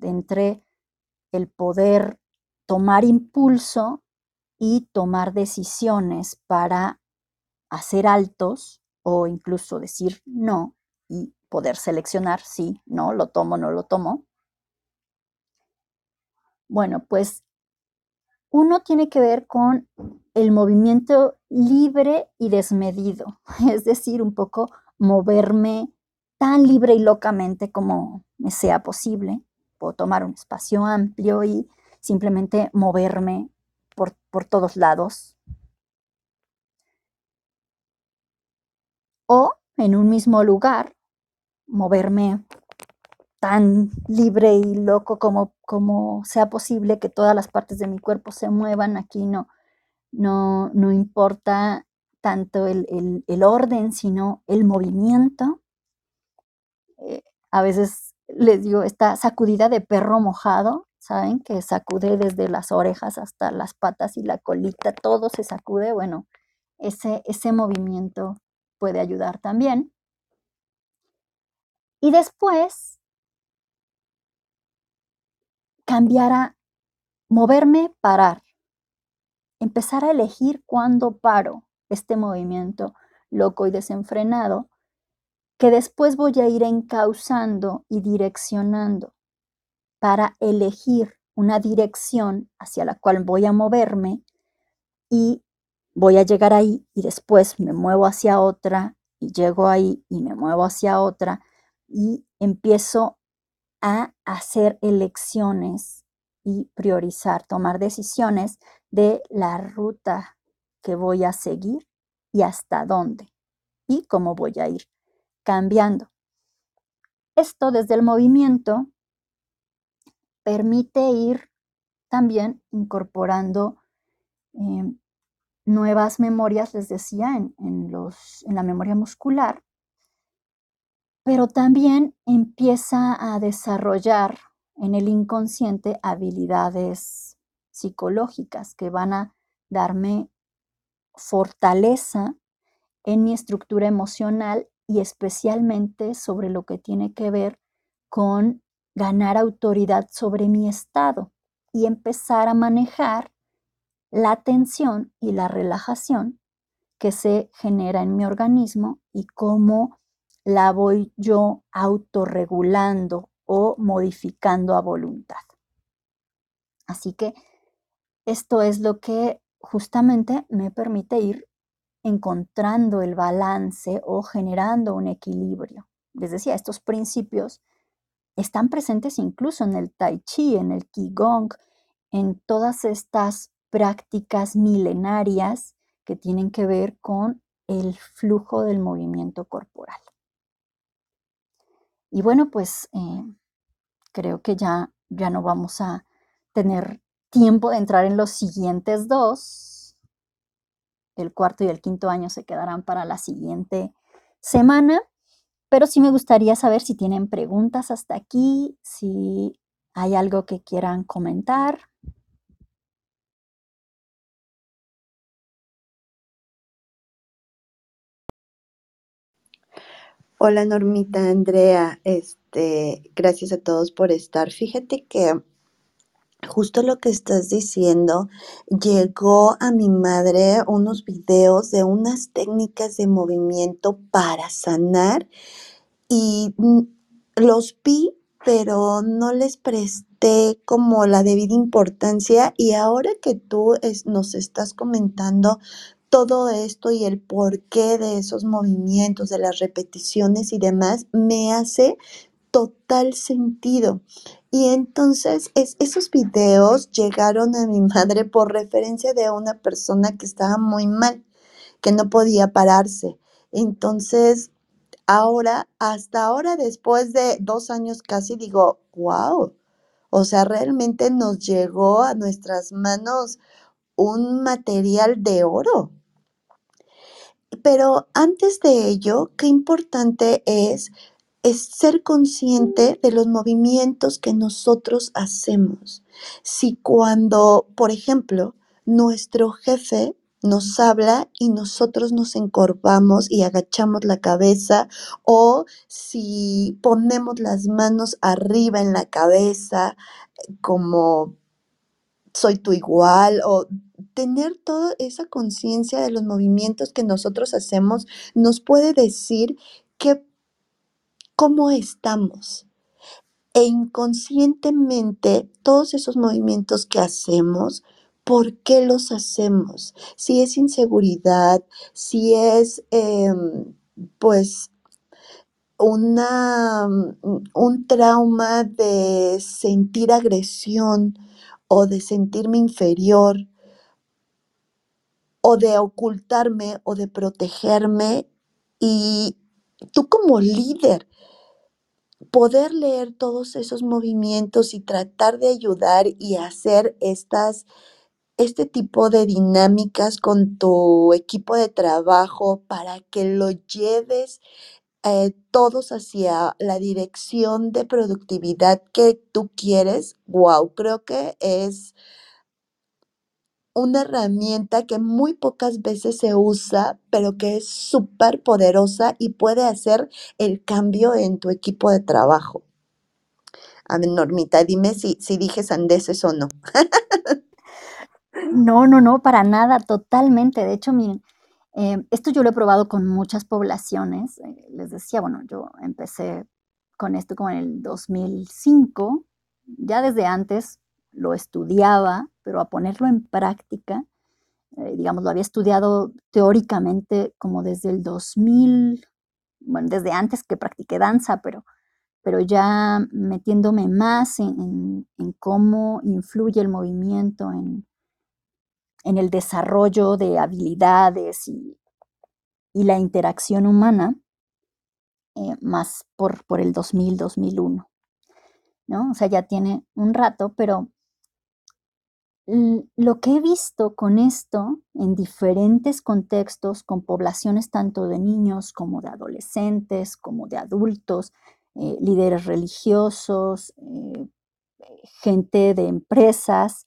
entre el poder tomar impulso y tomar decisiones para hacer altos o incluso decir no y poder seleccionar sí, no, lo tomo, no lo tomo. Bueno, pues uno tiene que ver con el movimiento libre y desmedido, [laughs] es decir, un poco moverme tan libre y locamente como me sea posible. Puedo tomar un espacio amplio y simplemente moverme por, por todos lados. O en un mismo lugar, moverme tan libre y loco como, como sea posible, que todas las partes de mi cuerpo se muevan. Aquí no, no, no importa tanto el, orden, sino el movimiento. Eh, a veces les digo, esta sacudida de perro mojado, ¿saben? Que sacude desde las orejas hasta las patas y la colita, todo se sacude. Bueno, ese, ese movimiento puede ayudar también. Y después cambiar a moverme, parar. Empezar a elegir cuándo paro este movimiento loco y desenfrenado, que después voy a ir encauzando y direccionando para elegir una dirección hacia la cual voy a moverme y voy a llegar ahí y después me muevo hacia otra y llego ahí y me muevo hacia otra y empiezo a hacer elecciones y priorizar, tomar decisiones de la ruta que voy a seguir y hasta dónde y cómo voy a ir cambiando. Esto desde el movimiento permite ir también incorporando em, nuevas memorias, les decía, en, los, en la memoria muscular, pero también empieza a desarrollar en el inconsciente habilidades psicológicas que van a darme fortaleza en mi estructura emocional y especialmente sobre lo que tiene que ver con ganar autoridad sobre mi estado y empezar a manejar la tensión y la relajación que se genera en mi organismo y cómo la voy yo autorregulando o modificando a voluntad. Así que esto es lo que justamente me permite ir encontrando el balance o generando un equilibrio. Les decía, estos principios están presentes incluso en el tai chi, en el qigong, en todas estas prácticas milenarias que tienen que ver con el flujo del movimiento corporal. Y bueno, pues eh, creo que ya, ya no vamos a tener tiempo de entrar en los siguientes dos. El cuarto y el quinto año se quedarán para la siguiente semana, pero sí me gustaría saber si tienen preguntas hasta aquí, si hay algo que quieran comentar. Hola Normita, Andrea, este, gracias a todos por estar. Fíjate que justo lo que estás diciendo, llegó a mi madre unos videos de unas técnicas de movimiento para sanar y mm, los vi, pero no les presté como la debida importancia y ahora que tú nos estás comentando todo esto y el porqué de esos movimientos, de las repeticiones y demás, me hace total sentido. Y entonces esos videos llegaron a mi [laughs] madre por referencia de una persona que estaba muy mal, que no podía pararse. Entonces, ahora, hasta ahora, después de dos años casi, digo, wow, o sea, realmente nos llegó a nuestras manos un material de oro. Pero antes de ello, qué importante es, es ser consciente de los movimientos que nosotros hacemos. Si cuando, por ejemplo, nuestro jefe nos habla y nosotros nos encorvamos y agachamos la cabeza o si ponemos las manos arriba en la cabeza como soy tu igual o tener toda esa conciencia de los movimientos que nosotros hacemos nos puede decir que cómo estamos. E inconscientemente todos esos movimientos que hacemos, ¿por qué los hacemos? Si es inseguridad, si es em, pues una, un trauma de sentir agresión o de sentirme inferior o de ocultarme o de protegerme y tú como líder poder leer todos esos movimientos y tratar de ayudar y hacer estas este tipo de dinámicas con tu equipo de trabajo para que lo lleves eh, todos hacia la dirección de productividad que tú quieres, wow, creo que es una herramienta que muy pocas veces se usa, pero que es súper poderosa y puede hacer el cambio en tu equipo de trabajo. A ver, Normita, dime si, si dije sandeces o no. no, no, no, para nada, totalmente. De hecho, miren, eh, esto yo lo he probado con muchas poblaciones. Eh, les decía, bueno, yo empecé con esto como en el 2005, ya desde antes lo estudiaba, pero a ponerlo en práctica, eh, digamos, lo había estudiado teóricamente como desde el 2000, bueno, desde antes que practiqué danza, pero, pero ya metiéndome más en, cómo influye el movimiento en, en, el desarrollo de habilidades y, la interacción humana, eh, más por, por el 2000-2001. ¿no? O sea, ya tiene un rato, pero lo que he visto con esto en diferentes contextos, con poblaciones tanto de niños como de adolescentes, como de adultos, eh, líderes religiosos, eh, gente de empresas,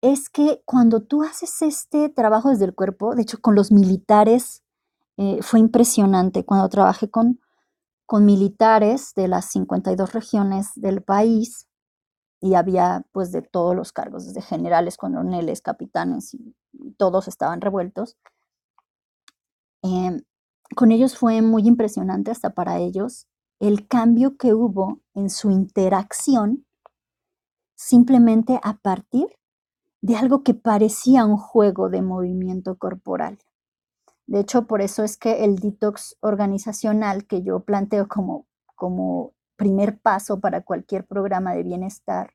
es que cuando tú haces este trabajo desde el cuerpo, de hecho con los militares eh, fue impresionante, cuando trabajé con, con militares de las 52 regiones del país, y había pues de todos los cargos, desde generales, coroneles, capitanes y todos estaban revueltos. Em, con ellos fue muy impresionante hasta para ellos el cambio que hubo en su interacción simplemente a partir de algo que parecía un juego de movimiento corporal. De hecho, por eso es que el detox organizacional que yo planteo como, como primer paso para cualquier programa de bienestar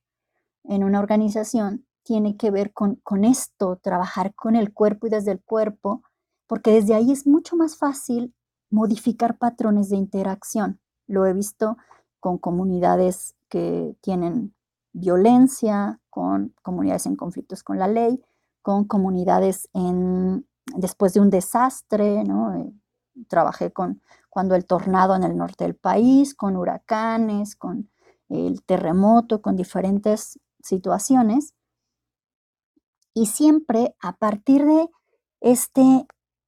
en una organización tiene que ver con, con esto, trabajar con el cuerpo y desde el cuerpo, porque desde ahí es mucho más fácil modificar patrones de interacción. Lo he visto con comunidades que tienen violencia, con comunidades en conflictos con la ley, con comunidades en, después de un desastre, ¿no? Eh, trabajé con cuando el tornado en el norte del país, con huracanes, con el terremoto, con diferentes situaciones. Y siempre a partir de este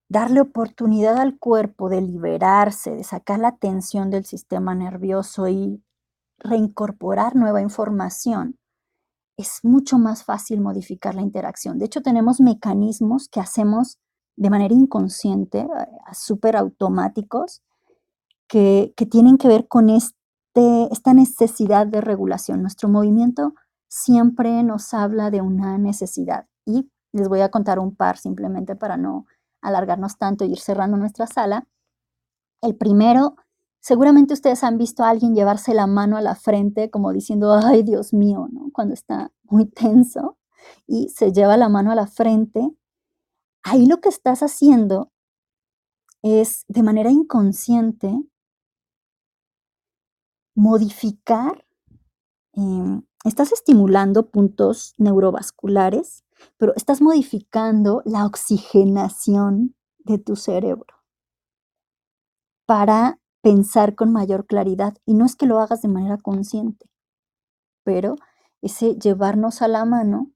darle oportunidad al cuerpo de liberarse, de sacar la tensión del sistema nervioso y reincorporar nueva información, es mucho más fácil modificar la interacción. De hecho, tenemos mecanismos que hacemos de manera inconsciente, eh, súper automáticos, que, tienen que ver con este, esta necesidad de regulación. Nuestro movimiento siempre nos habla de una necesidad. Y les voy a contar un par simplemente para no alargarnos tanto y ir cerrando nuestra sala. El primero, seguramente ustedes han visto a alguien llevarse la mano a la frente como diciendo, ay Dios mío, ¿no? Cuando está muy [laughs] tenso y se lleva la mano a la frente. Ahí lo que estás haciendo es de manera inconsciente modificar, em, estás estimulando puntos neurovasculares pero estás modificando la oxigenación de tu cerebro para pensar con mayor claridad. Y no es que lo hagas de manera consciente, pero ese llevarnos a la mano,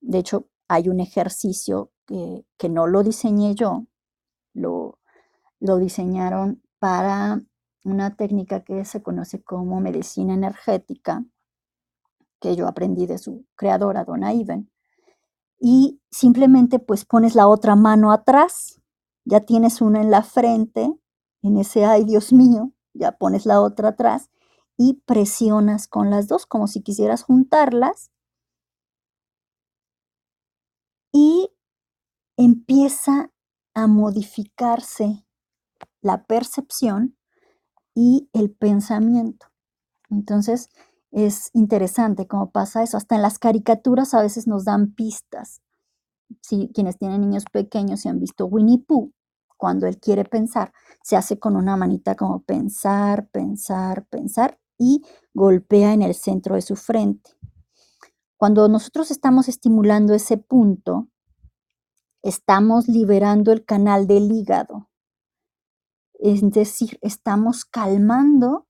de hecho, hay un ejercicio que, que no lo diseñé yo, lo, lo diseñaron para una técnica que se conoce como medicina energética, que yo aprendí de su creadora, Donna Iven, y simplemente pues pones la otra mano atrás, ya tienes una en la frente, en ese ay Dios mío, ya pones la otra atrás y presionas con las dos como si quisieras juntarlas. Y empieza a modificarse la percepción y el pensamiento. Entonces, es interesante cómo pasa eso. Hasta en las caricaturas a veces nos dan pistas. Si quienes tienen niños pequeños y han visto Winnie Pooh, cuando él quiere pensar, se hace con una manita como pensar, pensar, pensar y golpea en el centro de su frente. Cuando nosotros estamos estimulando ese punto, estamos liberando el canal del hígado. Es decir, estamos calmando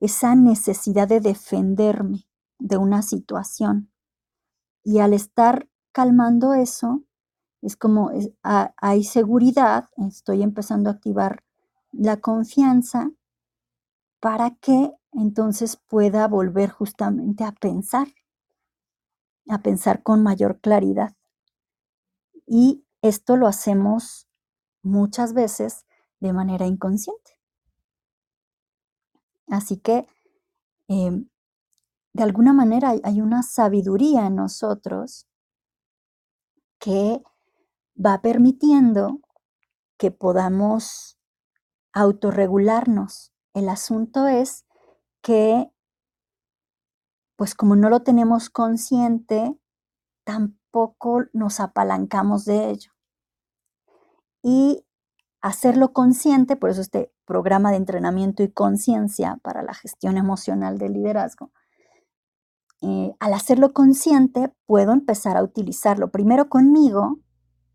esa necesidad de defenderme de una situación. Y al estar calmando eso, es como hay seguridad, estoy empezando a activar la confianza para que entonces pueda volver justamente a pensar, a pensar con mayor claridad. Y esto lo hacemos muchas veces de manera inconsciente. Así que, em, de alguna manera hay, una sabiduría en nosotros que va permitiendo que podamos autorregularnos. El asunto es que, pues como no lo tenemos consciente, tampoco nos apalancamos de ello. Y hacerlo consciente, por eso este programa de entrenamiento y conciencia para la gestión emocional del liderazgo, eh, al hacerlo consciente puedo empezar a utilizarlo primero conmigo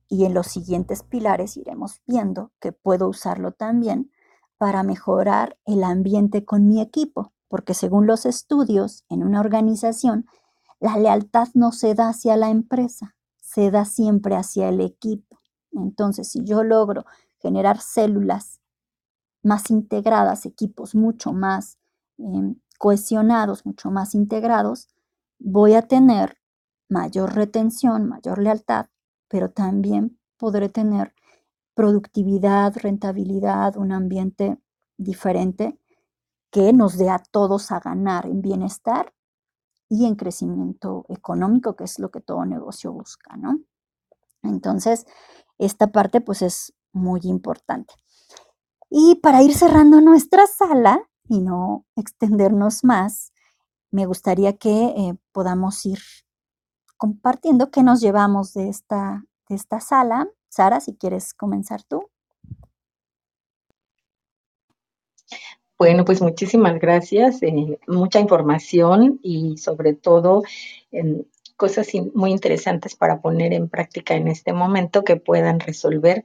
y en los siguientes pilares iremos viendo que puedo usarlo también para mejorar el ambiente con mi equipo, porque según los estudios en una organización, la lealtad no se da hacia la empresa, se da siempre hacia el equipo. Entonces, si yo logro generar células más integradas, equipos mucho más em, cohesionados, mucho más integrados, voy a tener mayor retención, mayor lealtad, pero también podré tener productividad, rentabilidad, un ambiente diferente que nos dé a todos a ganar en bienestar y en crecimiento económico, que es lo que todo negocio busca, ¿no? Entonces, esta parte pues es muy importante. Y para ir cerrando nuestra sala y no extendernos más, me gustaría que eh, podamos ir compartiendo qué nos llevamos de esta, de esta sala. Sara, si quieres comenzar tú. Bueno, pues muchísimas gracias. Eh, mucha información y sobre todo em, cosas muy interesantes para poner en práctica en este momento que puedan resolver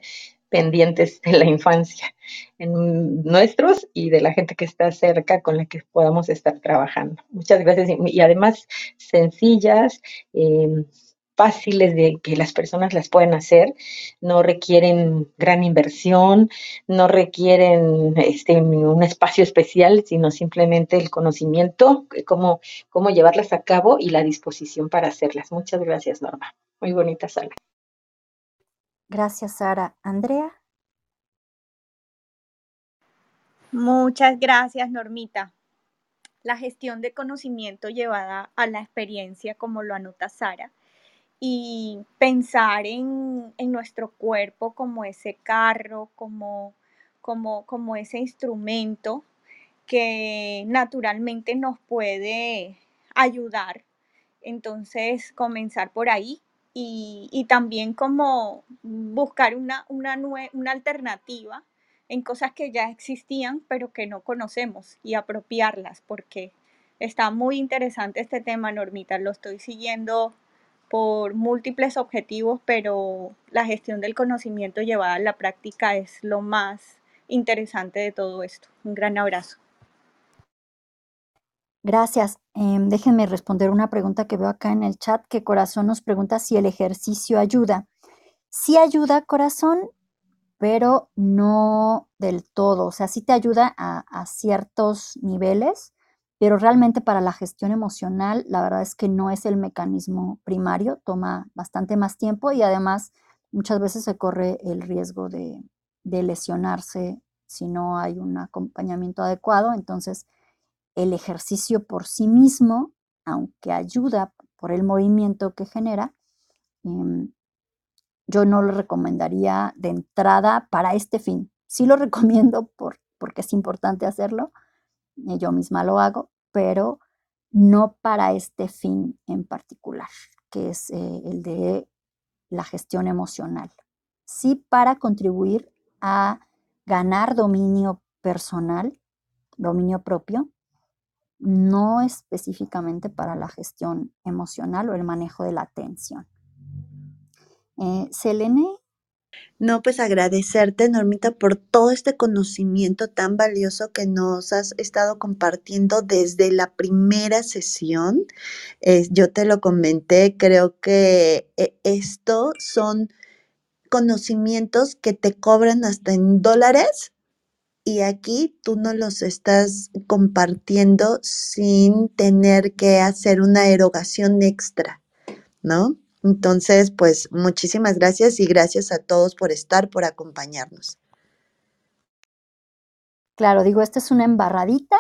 pendientes de la infancia, en nuestros y de la gente que está cerca con la que podamos estar trabajando. Muchas gracias y, además sencillas. Eh, fáciles de que las personas las pueden hacer, no requieren gran inversión, no requieren este, un espacio especial, sino simplemente el conocimiento, cómo, cómo llevarlas a cabo y la disposición para hacerlas. Muchas gracias, Norma. Muy bonita sala. Gracias, Sara. Andrea. Muchas gracias, Normita. La gestión de conocimiento llevada a la experiencia, como lo anota Sara, y pensar en, nuestro cuerpo como ese carro, como, como, como ese instrumento que naturalmente nos puede ayudar. Entonces, comenzar por ahí y, también como buscar una, una, una alternativa en cosas que ya existían pero que no conocemos y apropiarlas porque está muy interesante este tema, Normita, lo estoy siguiendo por múltiples objetivos, pero la gestión del conocimiento llevada a la práctica es lo más interesante de todo esto. Un gran abrazo. Gracias. Em, déjenme responder una pregunta que veo acá en el chat, que Corazón nos pregunta si el ejercicio ayuda. Sí ayuda, Corazón, pero no del todo. O sea, sí te ayuda a ciertos niveles, pero realmente para la gestión emocional, la verdad es que no es el mecanismo primario, toma bastante más tiempo y además muchas veces se corre el riesgo de, lesionarse si no hay un acompañamiento adecuado. Entonces, el ejercicio por sí mismo, aunque ayuda por el movimiento que genera, em, yo no lo recomendaría de entrada para este fin. Sí lo [laughs] recomiendo por, porque es importante hacerlo, eh, yo misma lo hago, pero no para este fin en particular, que es eh, el de la gestión emocional. Sí para contribuir a ganar dominio personal, dominio propio, no específicamente para la gestión emocional o el manejo de la atención. Eh, Selene, no, pues agradecerte, Normita, por todo este conocimiento tan valioso que nos has estado compartiendo desde la primera sesión. yo te lo comenté, creo que eh, esto son conocimientos que te cobran hasta en dólares y aquí tú no los estás compartiendo sin tener que hacer una erogación extra, ¿no? Entonces, pues muchísimas gracias y gracias a todos por estar, por acompañarnos. Claro, digo, esta es una embarradita,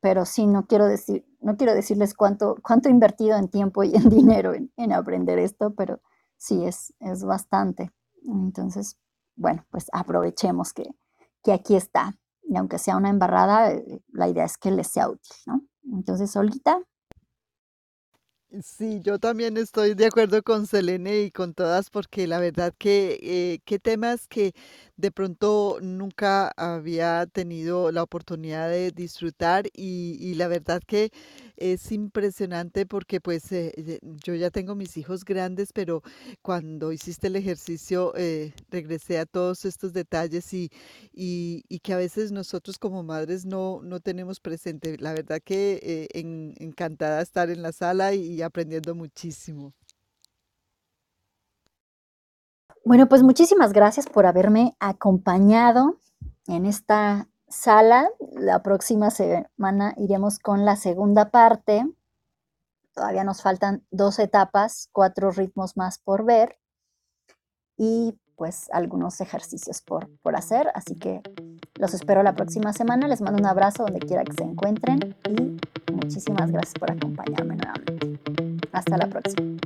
pero sí, no quiero decir, no quiero decirles cuánto, cuánto he invertido en tiempo y en [laughs] dinero en, aprender esto, pero sí es, es bastante. Entonces, bueno, pues aprovechemos que, que aquí está. Y aunque sea una embarrada, eh, la idea es que les sea útil, ¿no? Entonces, Olita, Sí, yo también estoy de acuerdo con Selene y con todas porque la verdad que eh, qué temas que de pronto nunca había tenido la oportunidad de disfrutar y, y la verdad que es impresionante porque pues eh, yo ya tengo mis hijos grandes, pero cuando hiciste el ejercicio eh, regresé a todos estos detalles y, y, y que a veces nosotros como madres no, no tenemos presente. La verdad que eh, encantada estar en la sala y aprendiendo muchísimo. Bueno, pues muchísimas gracias por haberme acompañado en esta sala. La próxima semana iremos con la segunda parte. Todavía nos faltan dos etapas, cuatro ritmos más por ver. y pues algunos ejercicios por, por hacer. Así que los espero la próxima semana. Les mando un abrazo donde quiera que se encuentren y muchísimas gracias por acompañarme nuevamente. Hasta la próxima.